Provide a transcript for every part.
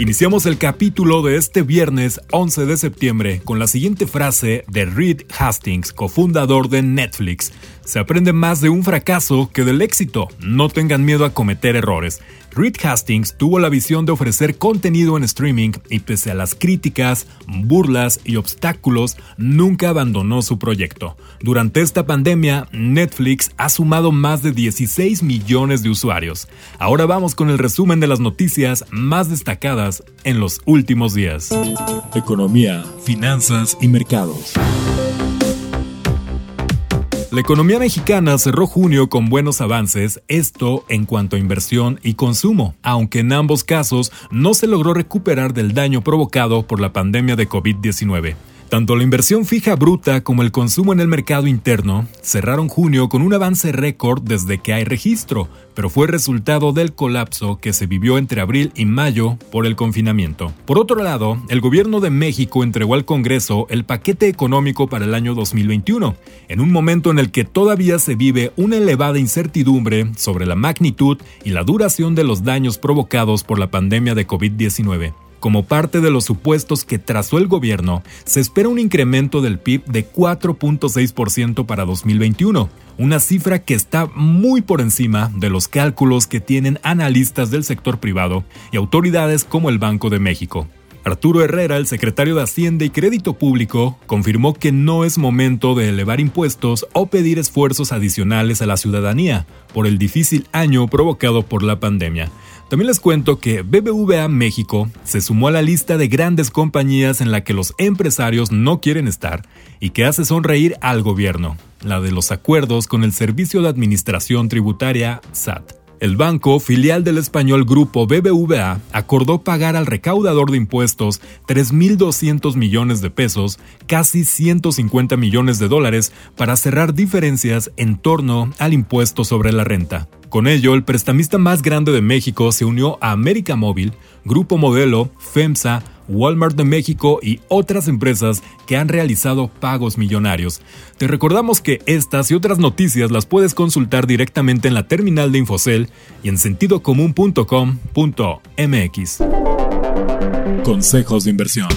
Iniciamos el capítulo de este viernes 11 de septiembre con la siguiente frase de Reed Hastings, cofundador de Netflix. Se aprende más de un fracaso que del éxito. No tengan miedo a cometer errores. Reed Hastings tuvo la visión de ofrecer contenido en streaming y pese a las críticas, burlas y obstáculos, nunca abandonó su proyecto. Durante esta pandemia, Netflix ha sumado más de 16 millones de usuarios. Ahora vamos con el resumen de las noticias más destacadas en los últimos días. Economía, finanzas y mercados. La economía mexicana cerró junio con buenos avances, esto en cuanto a inversión y consumo, aunque en ambos casos no se logró recuperar del daño provocado por la pandemia de COVID-19. Tanto la inversión fija bruta como el consumo en el mercado interno cerraron junio con un avance récord desde que hay registro, pero fue resultado del colapso que se vivió entre abril y mayo por el confinamiento. Por otro lado, el gobierno de México entregó al Congreso el paquete económico para el año 2021, en un momento en el que todavía se vive una elevada incertidumbre sobre la magnitud y la duración de los daños provocados por la pandemia de COVID-19. Como parte de los supuestos que trazó el gobierno, se espera un incremento del PIB de 4.6% para 2021, una cifra que está muy por encima de los cálculos que tienen analistas del sector privado y autoridades como el Banco de México. Arturo Herrera, el secretario de Hacienda y Crédito Público, confirmó que no es momento de elevar impuestos o pedir esfuerzos adicionales a la ciudadanía por el difícil año provocado por la pandemia. También les cuento que BBVA México se sumó a la lista de grandes compañías en la que los empresarios no quieren estar y que hace sonreír al gobierno, la de los acuerdos con el Servicio de Administración Tributaria SAT. El banco, filial del español grupo BBVA, acordó pagar al recaudador de impuestos 3.200 millones de pesos, casi 150 millones de dólares, para cerrar diferencias en torno al impuesto sobre la renta. Con ello, el prestamista más grande de México se unió a América Móvil, Grupo Modelo, FEMSA, Walmart de México y otras empresas que han realizado pagos millonarios. Te recordamos que estas y otras noticias las puedes consultar directamente en la terminal de Infocel y en sentidocomún.com.mx. Consejos de inversión.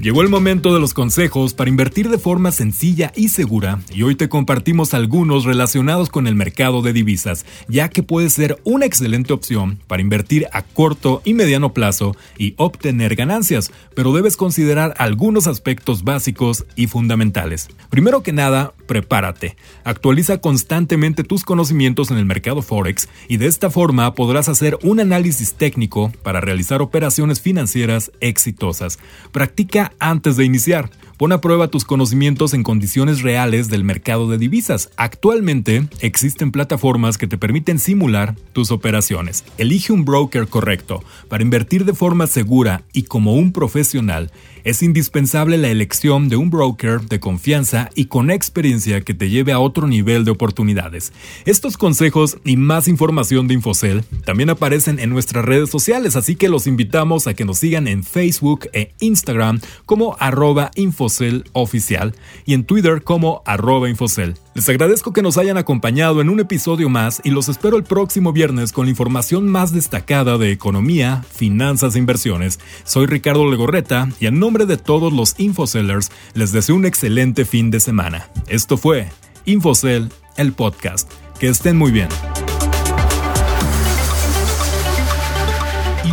Llegó el momento de los consejos para invertir de forma sencilla y segura y hoy te compartimos algunos relacionados con el mercado de divisas, ya que puede ser una excelente opción para invertir a corto y mediano plazo y obtener ganancias, pero debes considerar algunos aspectos básicos y fundamentales. Primero que nada, prepárate. Actualiza constantemente tus conocimientos en el mercado Forex y de esta forma podrás hacer un análisis técnico para realizar operaciones financieras exitosas. Practica antes de iniciar. Pon a prueba tus conocimientos en condiciones reales del mercado de divisas. Actualmente existen plataformas que te permiten simular tus operaciones. Elige un broker correcto. Para invertir de forma segura y como un profesional, es indispensable la elección de un broker de confianza y con experiencia que te lleve a otro nivel de oportunidades. Estos consejos y más información de Infocel también aparecen en nuestras redes sociales, así que los invitamos a que nos sigan en Facebook e Instagram como arroba Infocel oficial y en Twitter como arroba Infocel. Les agradezco que nos hayan acompañado en un episodio más y los espero el próximo viernes con la información más destacada de economía, finanzas e inversiones. Soy Ricardo Legorreta y en nombre de todos los Infocellers les deseo un excelente fin de semana. Esto fue Infocel, el podcast. Que estén muy bien.